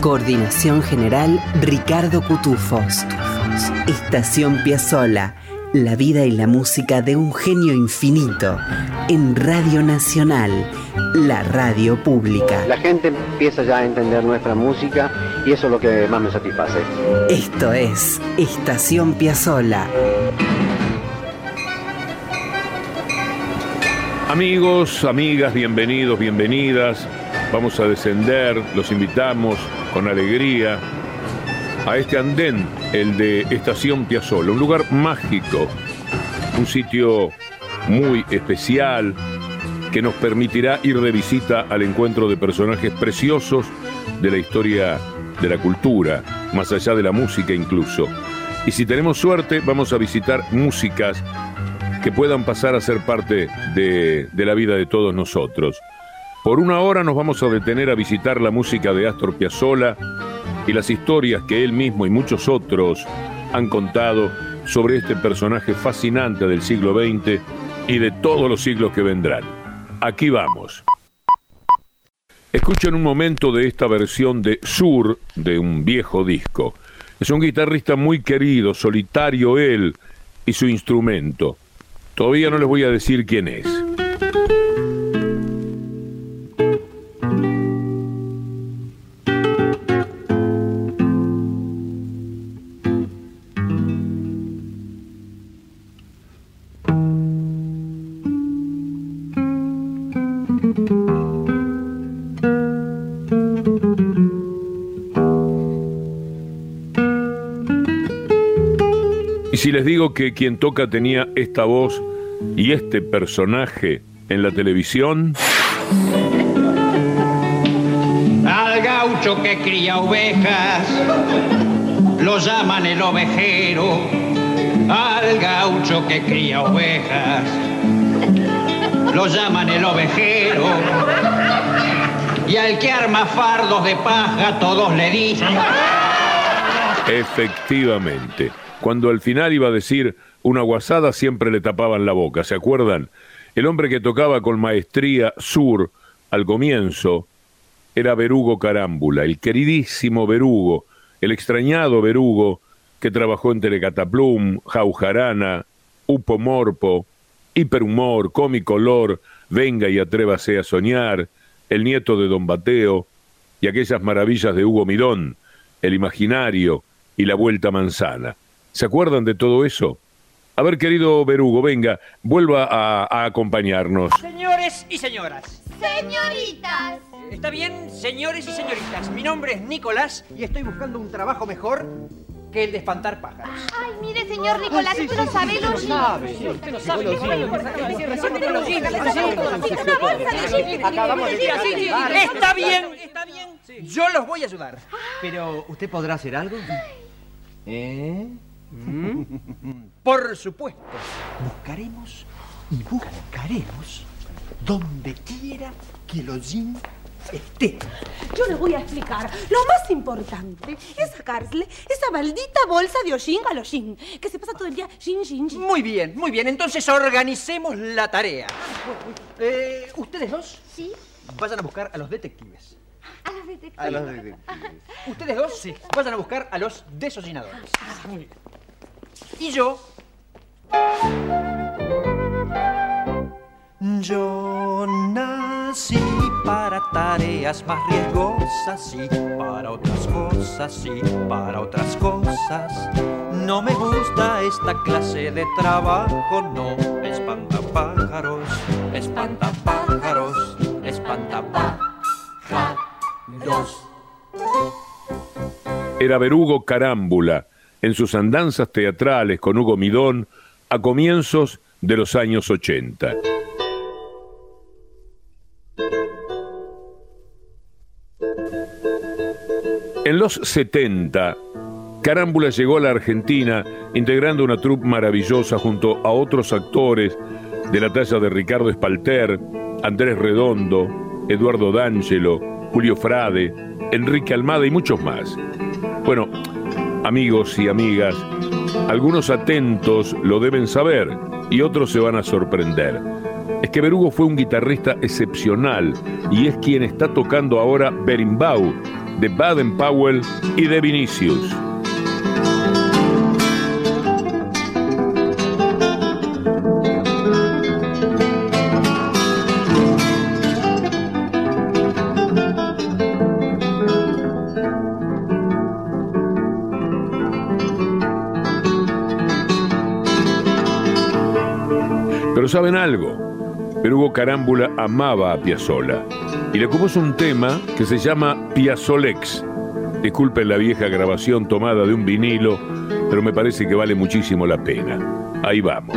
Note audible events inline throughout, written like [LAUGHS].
Coordinación general Ricardo Cutufos. Estación Piazzola. La vida y la música de un genio infinito en Radio Nacional, la radio pública. La gente empieza ya a entender nuestra música y eso es lo que más me satisface. Esto es Estación Piazzola. Amigos, amigas, bienvenidos, bienvenidas. Vamos a descender, los invitamos con alegría a este andén, el de Estación Piazzola, un lugar mágico, un sitio muy especial que nos permitirá ir de visita al encuentro de personajes preciosos de la historia de la cultura, más allá de la música incluso. Y si tenemos suerte, vamos a visitar músicas que puedan pasar a ser parte de, la vida de todos nosotros. Por una hora nos vamos a detener a visitar la música de Astor Piazzolla y las historias que él mismo y muchos otros han contado sobre este personaje fascinante del siglo XX y de todos los siglos que vendrán. Aquí vamos. Escuchen un momento de esta versión de Sur de un viejo disco. Es un guitarrista muy querido, solitario él y su instrumento. Todavía no les voy a decir quién es. Que quien toca tenía esta voz y este personaje en la televisión. Al gaucho que cría ovejas, lo llaman el ovejero. Al gaucho que cría ovejas, lo llaman el ovejero. Y al que arma fardos de paja, todos le dicen. Efectivamente. Cuando al final iba a decir una guasada, siempre le tapaban la boca, ¿se acuerdan? El hombre que tocaba con maestría sur al comienzo era Berugo Carámbula, el queridísimo Berugo, el extrañado Berugo que trabajó en Telecataplum, Jaujarana, Upo Morpo, Hiperhumor, Comicolor, Venga y atrévase a soñar, El nieto de Don Bateo y aquellas maravillas de Hugo Mirón, El imaginario y La Vuelta Manzana. ¿Se acuerdan de todo eso? A ver, querido Berugo, venga, vuelva a, a, acompañarnos. Señores y señoras. Señoritas. ¿Está bien, señores y señoritas? Mi nombre es Nicolás y estoy buscando un trabajo mejor que el de espantar pájaros. Ay, mire, señor Nicolás, usted no sabe los Usted no sabe. Está bien, está bien. Yo los voy a ayudar. Pero, ¿usted podrá hacer algo? ¿Eh? [LAUGHS] Por supuesto. Buscaremos y buscaremos donde quiera que el hollín esté. Yo le voy a explicar. Lo más importante es sacarle esa maldita bolsa de hollín al hollín, que se pasa todo el día shin, shin, shin. Muy bien, muy bien. Entonces organicemos la tarea. Eh, ¿Ustedes dos? Sí. Vayan a buscar a los detectives. A los detectives. A los detectives. Ustedes dos sí. vayan a buscar a los desollinadores. Muy bien. Y yo. Yo nací para tareas más riesgosas y para otras cosas y para otras cosas. No me gusta esta clase de trabajo, no. Espantapájaros, espantapájaros, espantapájaros. Era Berugo Carámbula en sus andanzas teatrales con Hugo Midón a comienzos de los años 80. En los 70, Carámbula llegó a la Argentina integrando una troupe maravillosa junto a otros actores de la talla de Ricardo Espalter, Andrés Redondo, Eduardo D'Angelo, Julio Frade, Enrique Almada y muchos más. Bueno, amigos y amigas, algunos atentos lo deben saber y otros se van a sorprender. Es que Berugo fue un guitarrista excepcional y es quien está tocando ahora Berimbau de Baden Powell y de Vinicius. Saben algo, Hugo Carámbula amaba a Piazzolla y le compuso un tema que se llama Piazzolex. Disculpen la vieja grabación tomada de un vinilo, pero me parece que vale muchísimo la pena. Ahí vamos.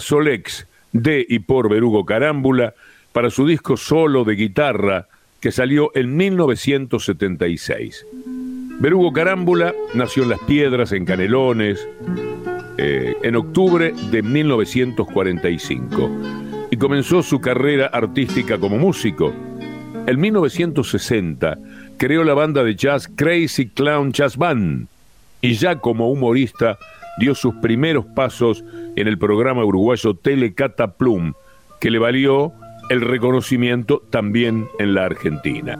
Solex de y por Berugo Carámbula para su disco solo de guitarra que salió en 1976. Berugo Carámbula nació en Las Piedras, en Canelones, eh, en octubre de 1945 y comenzó su carrera artística como músico. En 1960 creó la banda de jazz Crazy Clown Jazz Band y ya como humorista dio sus primeros pasos en el programa uruguayo Telecataplum, que le valió el reconocimiento también en la Argentina.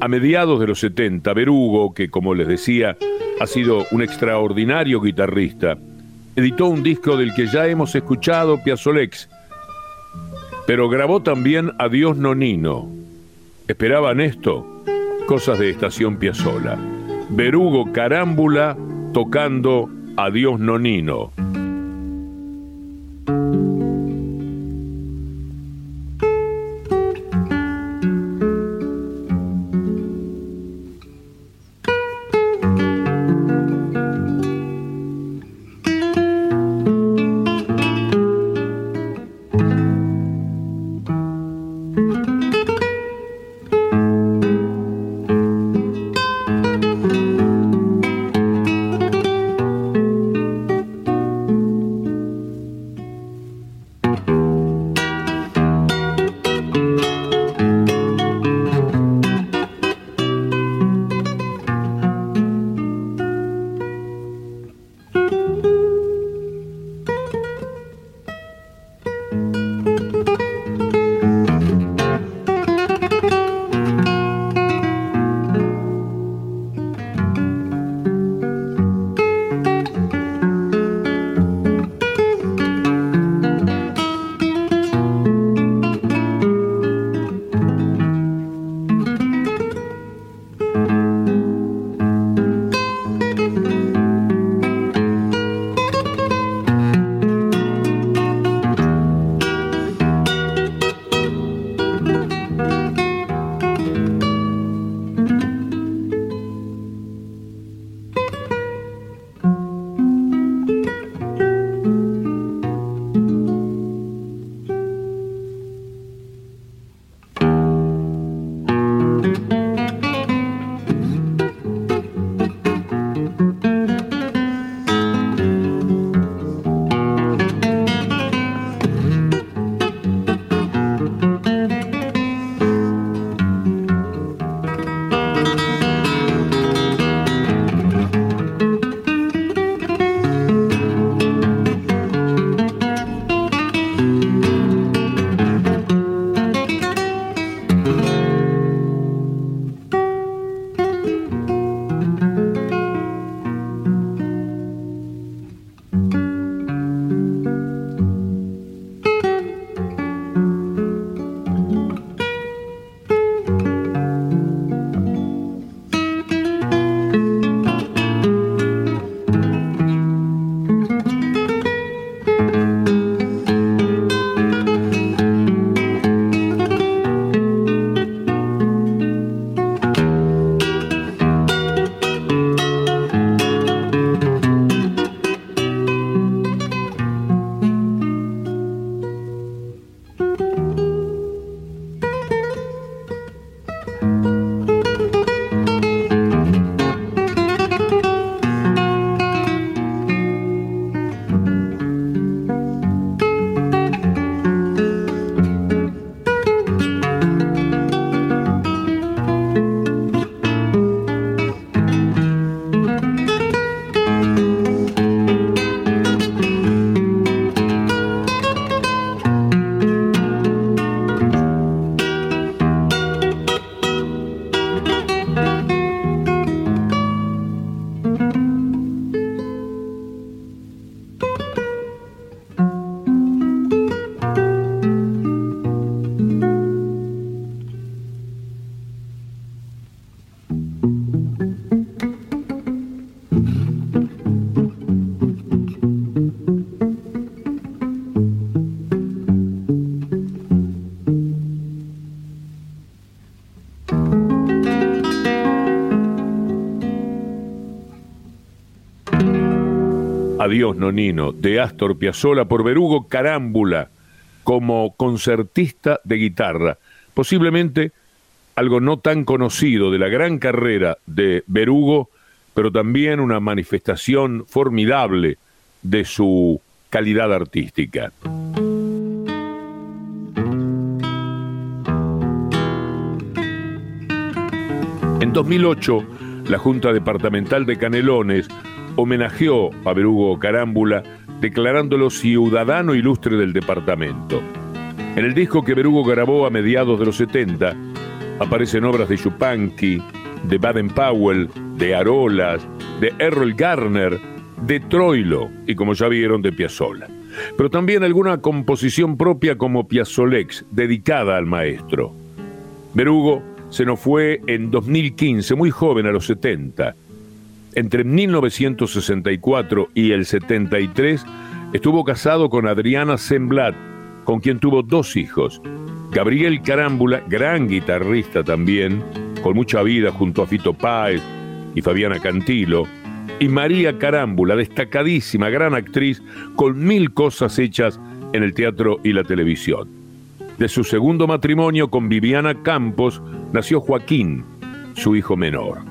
A mediados de los 70, Berugo, que como les decía, ha sido un extraordinario guitarrista, editó un disco del que ya hemos escuchado Piazzolex, pero grabó también Adiós Nonino. ¿Esperaban esto? Cosas de Estación Piazzola. Berugo Carámbula tocando Adiós Nonino. Nonino de Astor Piazzolla por Berugo Carámbula como concertista de guitarra, posiblemente algo no tan conocido de la gran carrera de Berugo, pero también una manifestación formidable de su calidad artística. En 2008, la Junta Departamental de Canelones homenajeó a Berugo Carámbula declarándolo ciudadano ilustre del departamento. En el disco que Berugo grabó a mediados de los 70 aparecen obras de Chupanqui, de Baden-Powell, de Arolas, de Errol Garner, de Troilo y como ya vieron de Piazzolla. Pero también alguna composición propia como Piazzolex, dedicada al maestro. Berugo se nos fue en 2015, muy joven, a los 70. Entre 1964 y el 73 estuvo casado con Adriana Semblat, con quien tuvo dos hijos. Gabriel Carámbula, gran guitarrista también, con mucha vida junto a Fito Páez y Fabiana Cantilo, y María Carámbula, destacadísima, gran actriz, con mil cosas hechas en el teatro y la televisión. De su segundo matrimonio con Viviana Campos nació Joaquín, su hijo menor.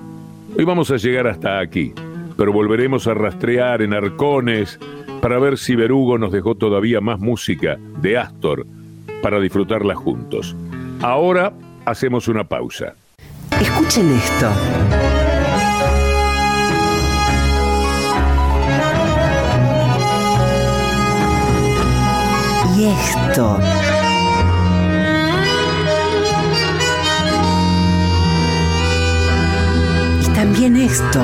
Hoy vamos a llegar hasta aquí, pero volveremos a rastrear en arcones para ver si Berugo nos dejó todavía más música de Astor para disfrutarla juntos. Ahora hacemos una pausa. Escuchen esto. Y esto. También esto.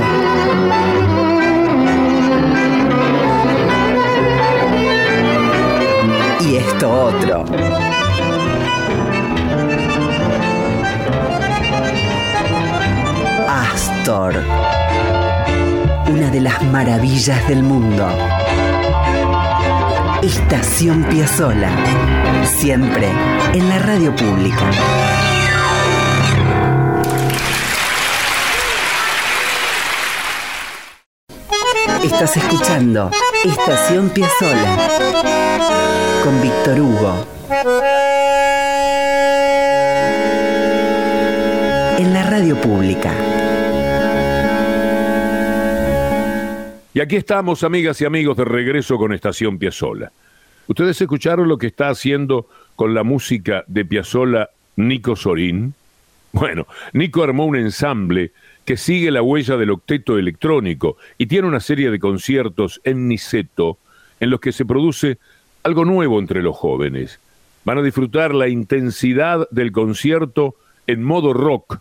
Y esto otro. Astor. Una de las maravillas del mundo. Estación Piazzola. Siempre en la radio pública. Estás escuchando Estación Piazzola con Víctor Hugo. En la radio pública. Y aquí estamos, amigas y amigos, de regreso con Estación Piazzola. ¿Ustedes escucharon lo que está haciendo con la música de Piazzola Nico Sorín? Bueno, Nico armó un ensamble que sigue la huella del octeto electrónico y tiene una serie de conciertos en Niceto en los que se produce algo nuevo entre los jóvenes. Van a disfrutar la intensidad del concierto en modo rock,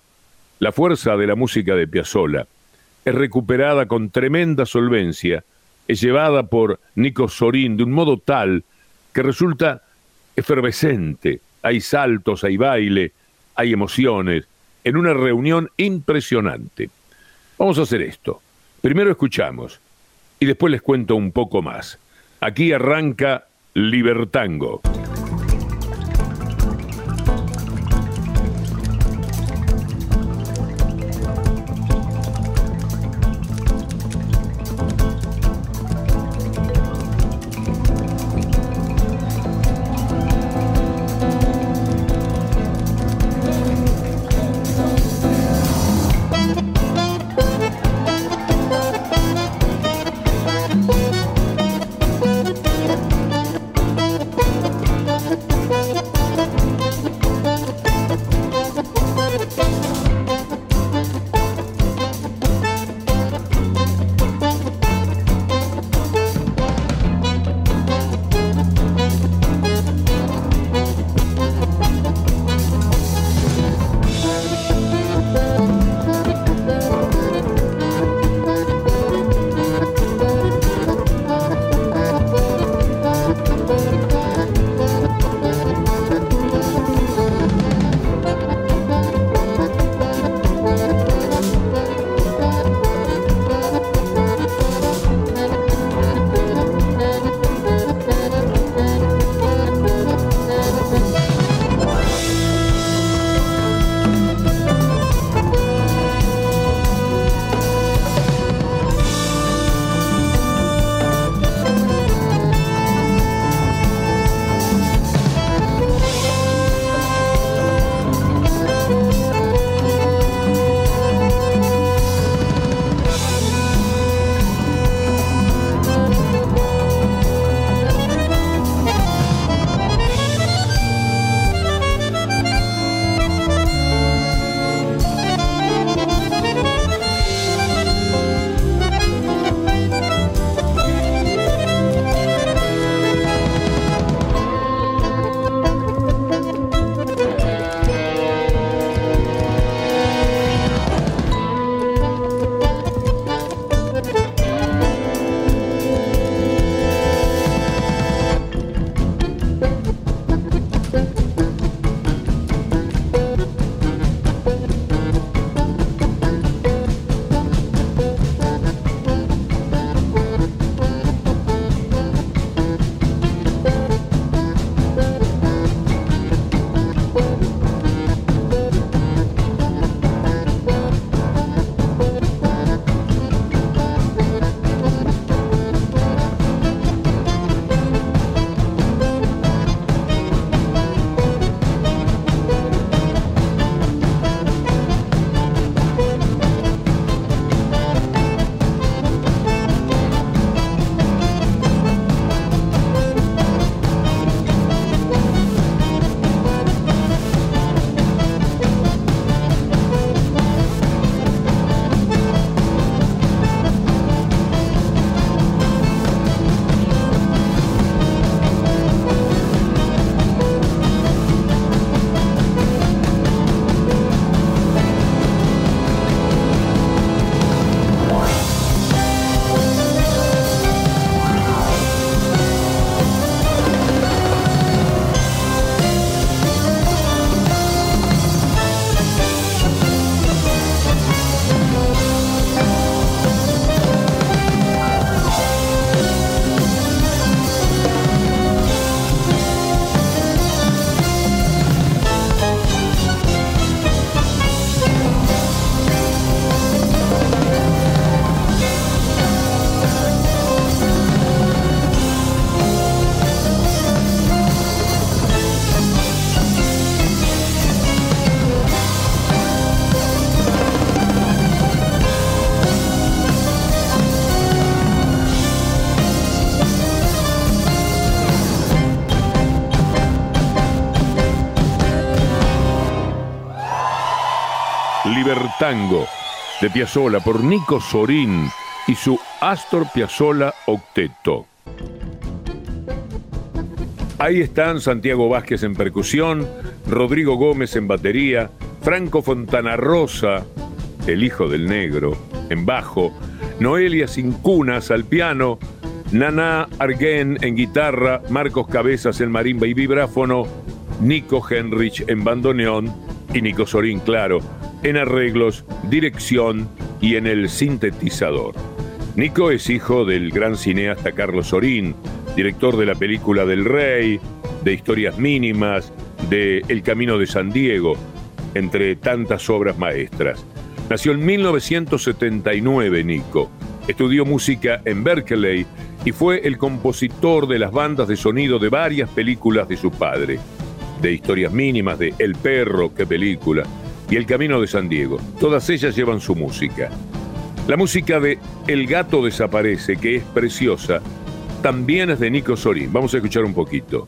la fuerza de la música de Piazzolla. Es recuperada con tremenda solvencia, es llevada por Nico Sorín de un modo tal que resulta efervescente. Hay saltos, hay baile, hay emociones, en una reunión impresionante. Vamos a hacer esto. Primero escuchamos y después les cuento un poco más. Aquí arranca Libertango. Libertango de Piazzolla por Nico Sorín y su Astor Piazzolla Octeto. Ahí están Santiago Vázquez en percusión, Rodrigo Gómez en batería, Franco Fontana Rosa, el hijo del negro, en bajo, Noelia Cincunas al piano, Nana Arguén en guitarra, Marcos Cabezas en marimba y vibráfono, Nico Henrich en bandoneón y Nico Sorín, claro, en arreglos, dirección y en el sintetizador. Nico es hijo del gran cineasta Carlos Sorín, director de la película del Rey, de Historias Mínimas, de El Camino de San Diego, entre tantas obras maestras. Nació en 1979 Nico. Estudió música en Berkeley y fue el compositor de las bandas de sonido de varias películas de su padre. De Historias Mínimas, de El Perro, qué película, y El Camino de San Diego. Todas ellas llevan su música. La música de El gato desaparece, que es preciosa, también es de Nico Sorín. Vamos a escuchar un poquito.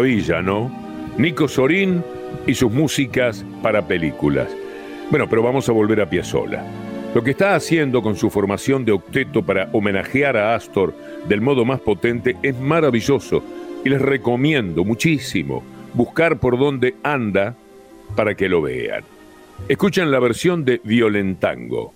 Maravilla, ¿no? Nico Sorín y sus músicas para películas. Bueno, pero vamos a volver a Piazzolla. Lo que está haciendo con su formación de octeto para homenajear a Astor del modo más potente es maravilloso y les recomiendo muchísimo buscar por dónde anda para que lo vean. Escuchen la versión de Violentango.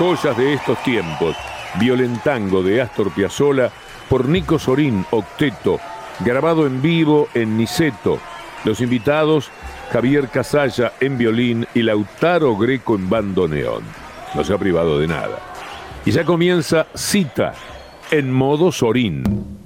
Joyas de estos tiempos. Violentango de Astor Piazzolla por Nico Sorín, octeto, grabado en vivo en Niceto. Los invitados, Javier Casalla en violín y Lautaro Greco en bandoneón. No se ha privado de nada. Y ya comienza Cita en modo Sorín.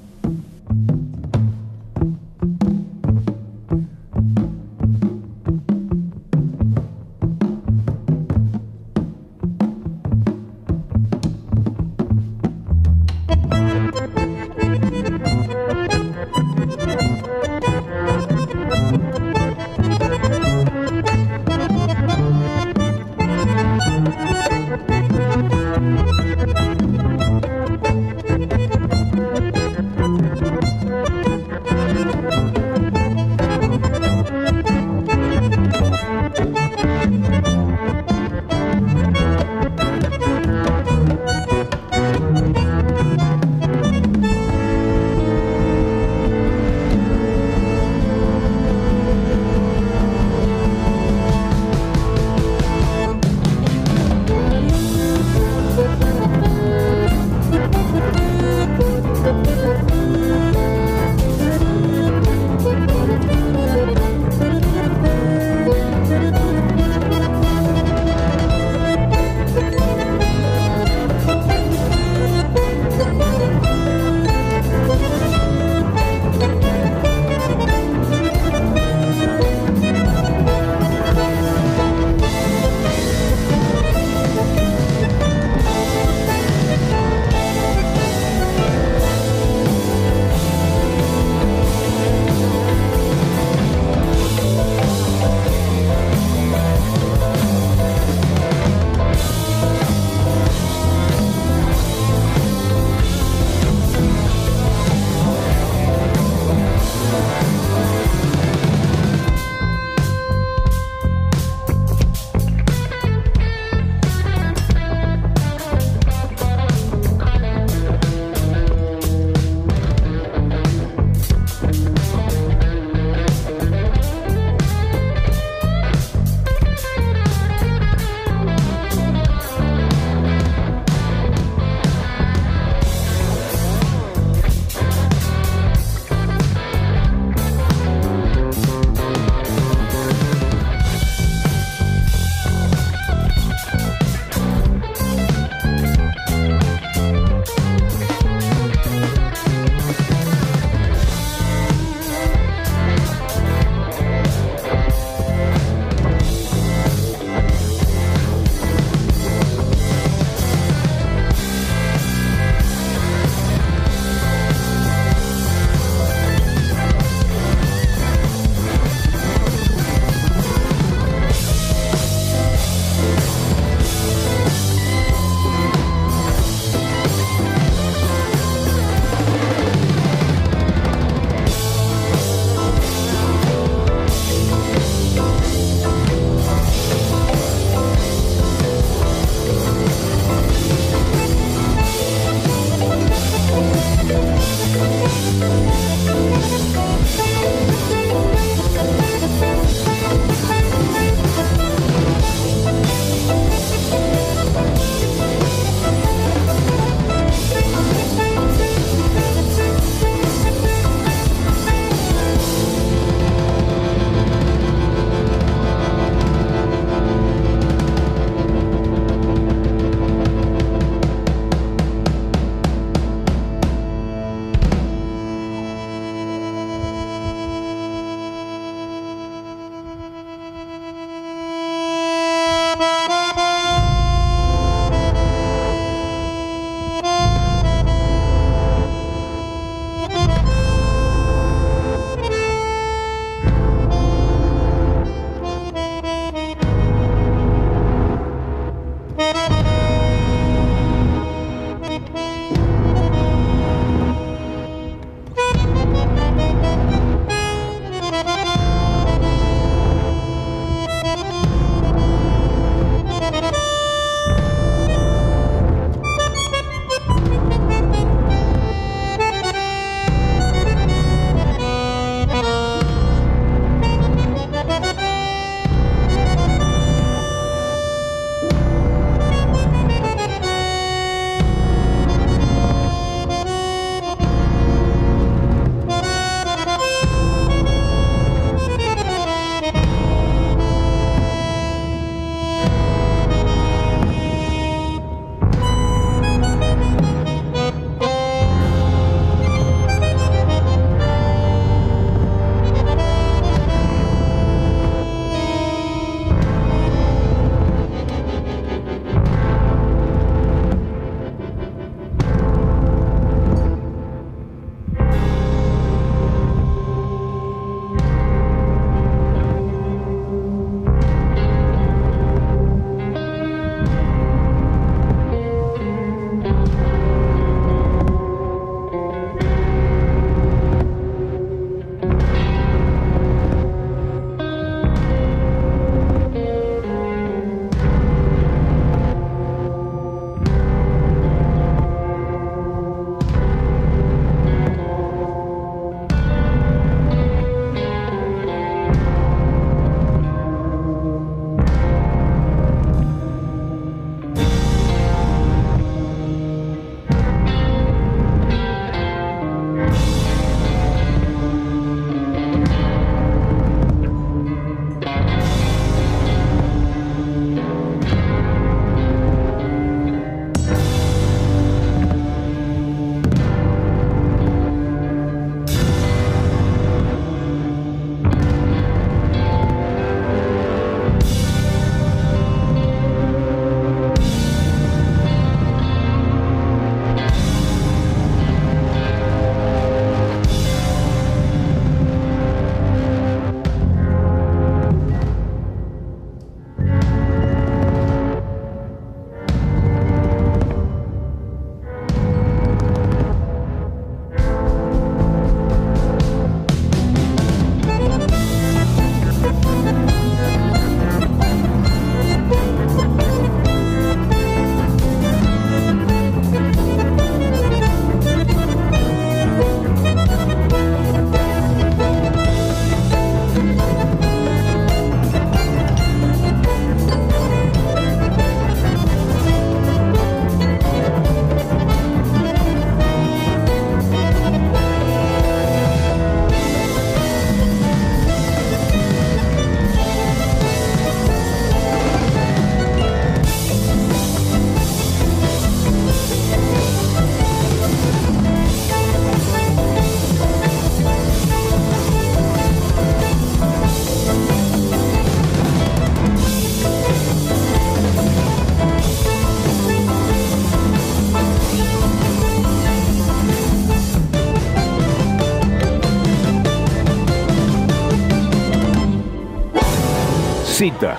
Cita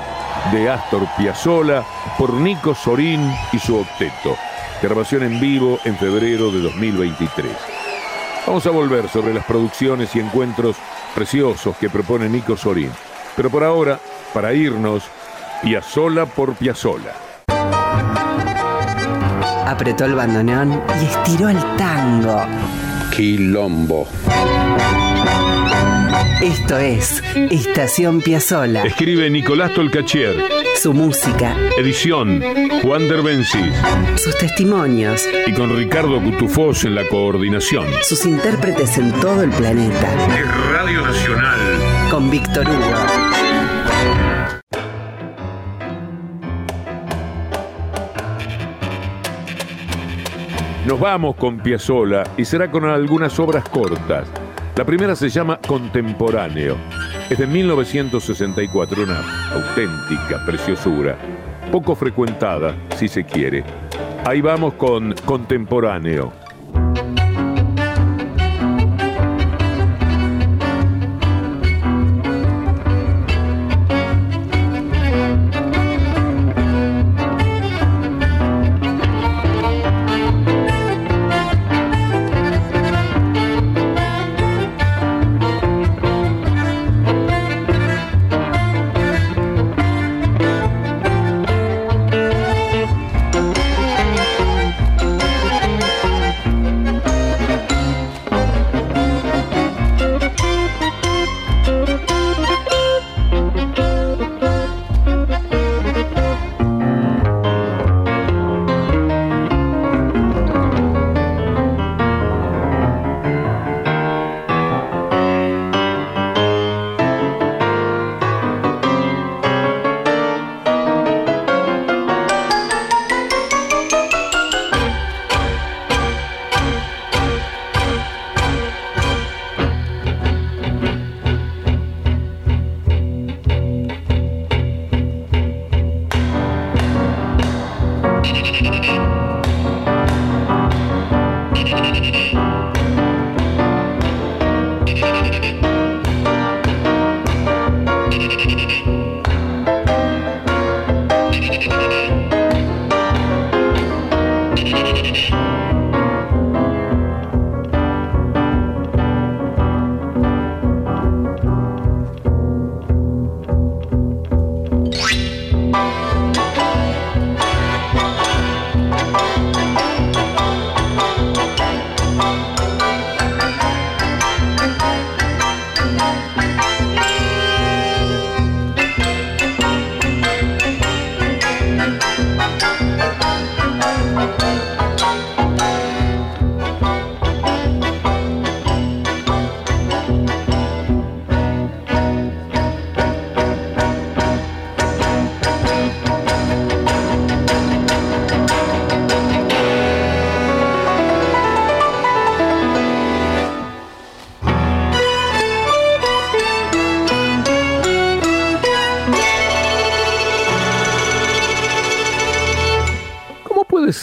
de Astor Piazzolla por Nico Sorín y su octeto. Grabación en vivo en febrero de 2023. Vamos a volver sobre las producciones y encuentros preciosos que propone Nico Sorín. Pero por ahora, para irnos, Piazzolla por Piazzolla. Apretó el bandoneón y estiró el tango. Quilombo. Esto es Estación Piazzola. Escribe Nicolás Tolcachier. Su música, Edición Juan Derbencis. sus testimonios, Y con Ricardo Cutufós en la coordinación. sus intérpretes en todo el planeta. Es Radio Nacional. Con Víctor Hugo. Nos vamos con Piazzolla y será con algunas obras cortas. La primera se llama Contemporáneo. Es de 1964, una auténtica preciosura, poco frecuentada, si se quiere. Ahí vamos con Contemporáneo.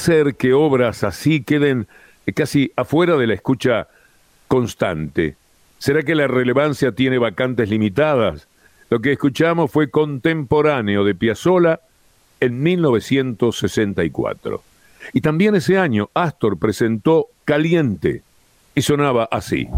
¿Cómo puede ser que obras así queden casi afuera de la escucha constante? ¿Será que la relevancia tiene vacantes limitadas? Lo que escuchamos fue contemporáneo de Piazzolla en 1964. Y también ese año Astor presentó Caliente y sonaba así.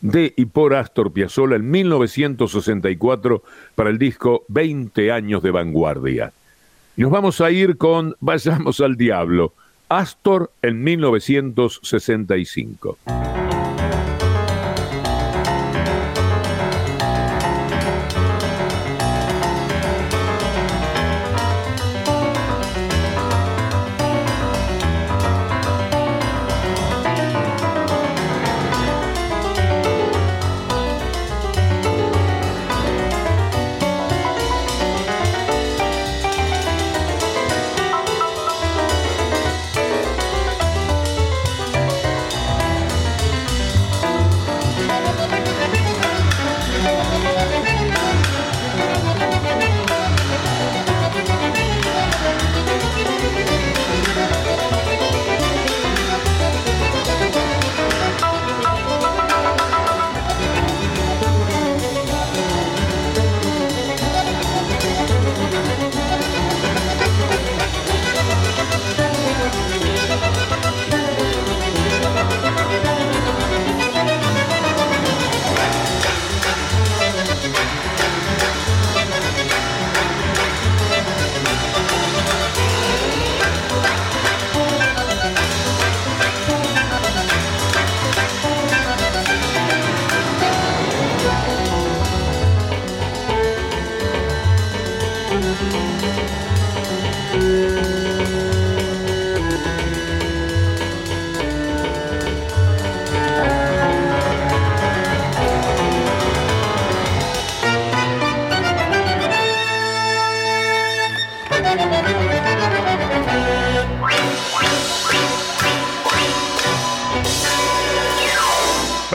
De y por Astor Piazzolla en 1964 para el disco 20 años de vanguardia. Nos vamos a ir con Vayamos al Diablo, Astor en 1965.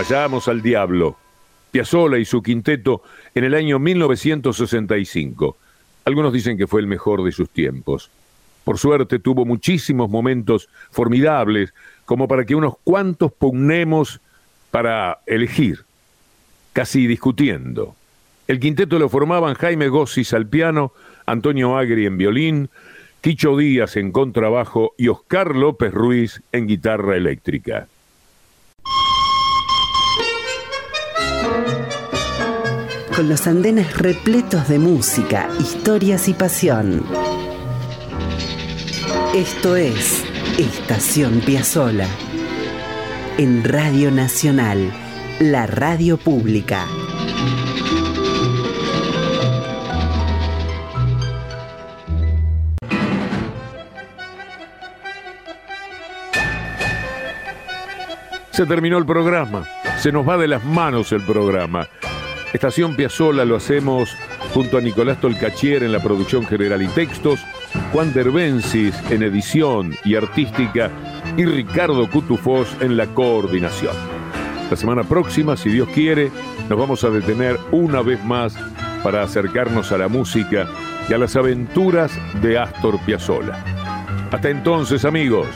Vayamos al diablo. Piazzolla y su quinteto en el año 1965. Algunos dicen que fue el mejor de sus tiempos. Por suerte tuvo muchísimos momentos formidables como para que unos cuantos pugnemos para elegir, casi discutiendo. El quinteto lo formaban Jaime Gossis al piano, Antonio Agri en violín, Quicho Díaz en contrabajo y Oscar López Ruiz en guitarra eléctrica. Con los andenes repletos de música, historias y pasión. Esto es Estación Piazzola. En Radio Nacional, la radio pública. Se terminó el programa. Se nos va de las manos el programa. Estación Piazzola lo hacemos junto a Nicolás Tolcachier en la producción general y textos, Juan Derbensis en edición y artística y Ricardo Cutufós en la coordinación. La semana próxima, si Dios quiere, nos vamos a detener una vez más para acercarnos a la música y a las aventuras de Astor Piazzolla. Hasta entonces, amigos.